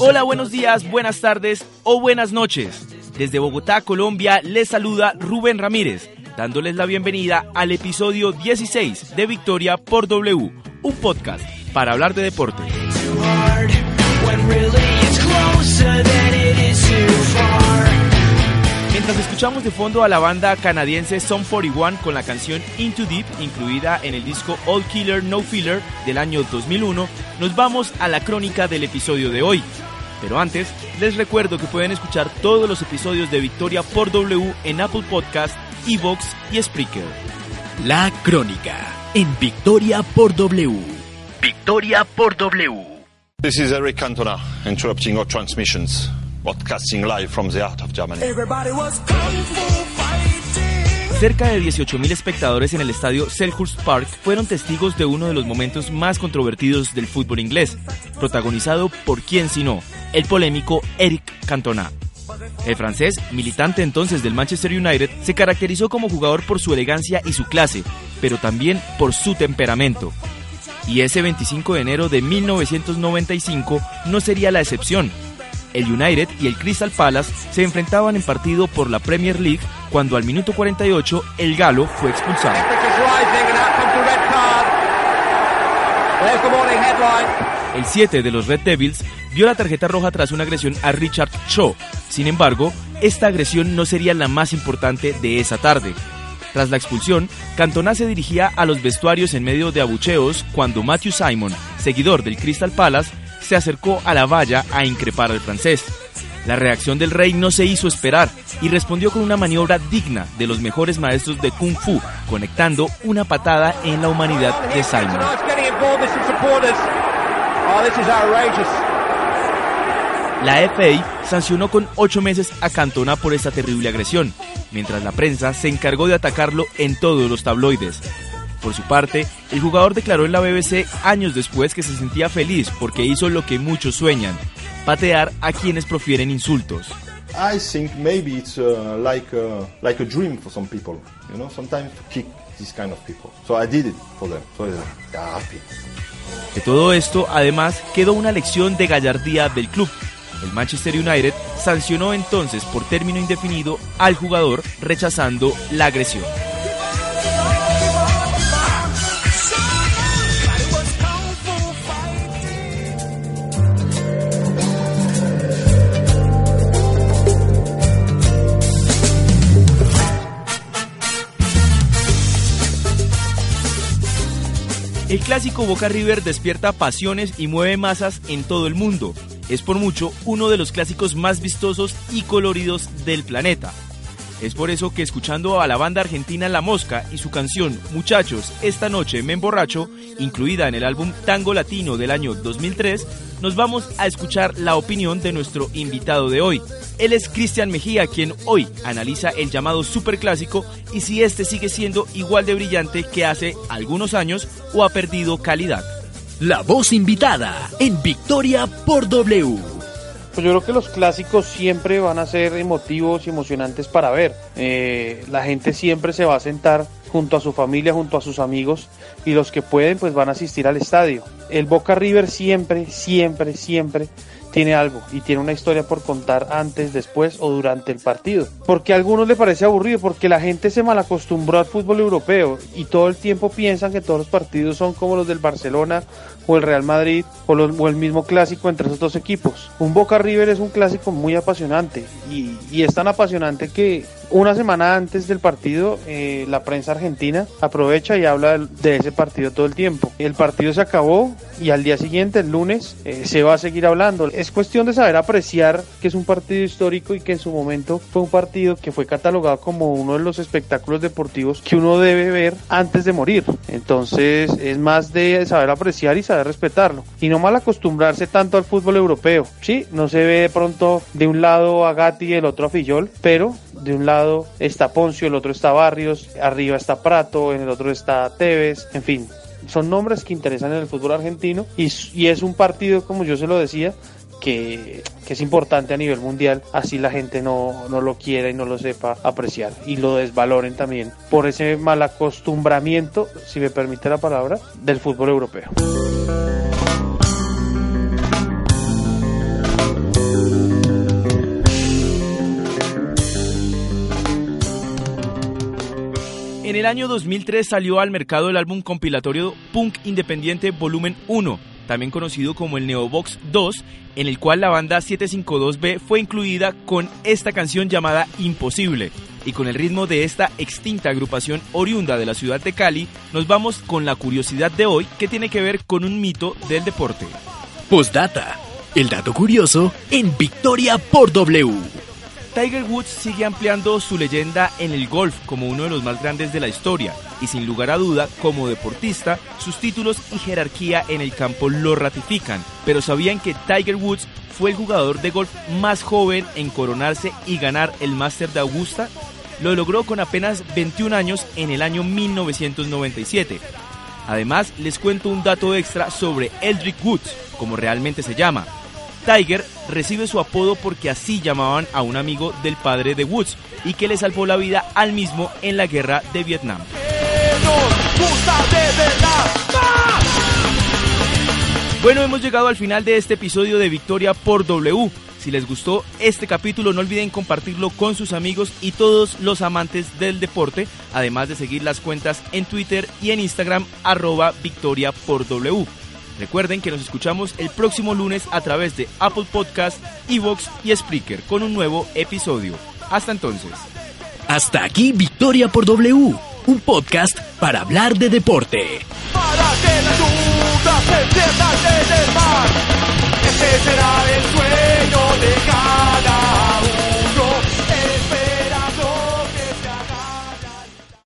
Hola, buenos días, buenas tardes o buenas noches. Desde Bogotá, Colombia, les saluda Rubén Ramírez, dándoles la bienvenida al episodio 16 de Victoria por W, un podcast para hablar de deporte. Mientras escuchamos de fondo a la banda canadiense Sum 41 con la canción Into Deep, incluida en el disco All Killer No Filler del año 2001, nos vamos a la crónica del episodio de hoy. Pero antes, les recuerdo que pueden escuchar todos los episodios de Victoria por W en Apple Podcast, Evox y Spreaker. La crónica en Victoria por W. Victoria por W. This is Eric Cantona interrupting our transmissions, broadcasting live from the heart of Germany. Cerca de 18.000 espectadores en el estadio Selhurst Park fueron testigos de uno de los momentos más controvertidos del fútbol inglés, protagonizado por quién sino, el polémico Eric Cantona. El francés, militante entonces del Manchester United, se caracterizó como jugador por su elegancia y su clase, pero también por su temperamento. Y ese 25 de enero de 1995 no sería la excepción. El United y el Crystal Palace se enfrentaban en partido por la Premier League cuando al minuto 48 el galo fue expulsado. El 7 de los Red Devils vio la tarjeta roja tras una agresión a Richard Shaw. Sin embargo, esta agresión no sería la más importante de esa tarde. Tras la expulsión, Cantona se dirigía a los vestuarios en medio de abucheos cuando Matthew Simon, seguidor del Crystal Palace, se acercó a la valla a increpar al francés. La reacción del rey no se hizo esperar y respondió con una maniobra digna de los mejores maestros de Kung Fu, conectando una patada en la humanidad de Simon. La FA sancionó con ocho meses a Cantona por esta terrible agresión, mientras la prensa se encargó de atacarlo en todos los tabloides. Por su parte, el jugador declaró en la BBC años después que se sentía feliz porque hizo lo que muchos sueñan, patear a quienes profieren insultos. I think maybe it's uh, like uh, like a dream for some people, you know, sometimes to kick this kind of people. So I did it for them. So they're happy. De todo esto, además, quedó una lección de gallardía del club. El Manchester United sancionó entonces por término indefinido al jugador rechazando la agresión. El clásico Boca River despierta pasiones y mueve masas en todo el mundo. Es por mucho uno de los clásicos más vistosos y coloridos del planeta. Es por eso que escuchando a la banda argentina La Mosca y su canción Muchachos, esta noche me emborracho, incluida en el álbum Tango Latino del año 2003, nos vamos a escuchar la opinión de nuestro invitado de hoy. Él es Cristian Mejía, quien hoy analiza el llamado superclásico y si este sigue siendo igual de brillante que hace algunos años o ha perdido calidad. La voz invitada en Victoria por W. Pues yo creo que los clásicos siempre van a ser emotivos y emocionantes para ver. Eh, la gente siempre se va a sentar junto a su familia, junto a sus amigos y los que pueden pues van a asistir al estadio. El Boca River siempre, siempre, siempre tiene algo y tiene una historia por contar antes, después o durante el partido. Porque a algunos le parece aburrido, porque la gente se malacostumbró al fútbol europeo y todo el tiempo piensan que todos los partidos son como los del Barcelona o el Real Madrid o, el mismo clásico entre esos dos equipos. Un Boca River es un clásico muy apasionante y es tan apasionante que una semana antes del partido, eh, la prensa argentina aprovecha y habla de ese partido todo el tiempo. El partido se acabó y al día siguiente, el lunes, eh, se va a seguir hablando. Es cuestión de saber apreciar que es un partido histórico y que en su momento fue un partido que fue catalogado como uno de los espectáculos deportivos que uno debe ver antes de morir. Entonces es más de saber apreciar y saber respetarlo. Y no mal acostumbrarse tanto al fútbol europeo. Sí, no se ve de pronto de un lado a Gatti y el otro a Fillol, pero de un lado está Poncio, el otro está Barrios, arriba está Prato, en el otro está Tevez, en fin, son nombres que interesan en el fútbol argentino y, y, es un partido, como yo se lo decía, que, es importante a nivel mundial, así la gente no, no lo quiera y no lo sepa apreciar y lo desvaloren también por ese mal acostumbramiento, si me permite la palabra, del fútbol europeo. En el año 2003 salió al mercado el álbum compilatorio Punk Independiente Volumen 1, también conocido como el Neobox 2, en el cual la banda 752B fue incluida con esta canción llamada Imposible. Y con el ritmo de esta extinta agrupación oriunda de la ciudad de Cali, nos vamos con la curiosidad de hoy que tiene que ver con un mito del deporte. Postdata. El dato curioso en Victoria por W. Tiger Woods sigue ampliando su leyenda en el golf como uno de los más grandes de la historia y sin lugar a duda, como deportista, sus títulos y jerarquía en el campo lo ratifican. Pero sabían que Tiger Woods fue el jugador de golf más joven en coronarse y ganar el Master de Augusta. Lo logró con apenas 21 años en el año 1997. Además, les cuento un dato extra sobre Eldrick Woods, como realmente se llama. Tiger recibe su apodo porque así llamaban a un amigo del padre de Woods y que le salvó la vida al mismo en la guerra de Vietnam. Bueno, hemos llegado al final de este episodio de Victoria por W. Si les gustó este capítulo, no olviden compartirlo con sus amigos y todos los amantes del deporte, además de seguir las cuentas en Twitter y en Instagram arroba Victoria por W. Recuerden que nos escuchamos el próximo lunes a través de Apple Podcast, Evox y Spreaker con un nuevo episodio. Hasta entonces. Hasta aquí Victoria por W, un podcast para hablar de deporte. Para que la se en el mar. Este será el sueño de cada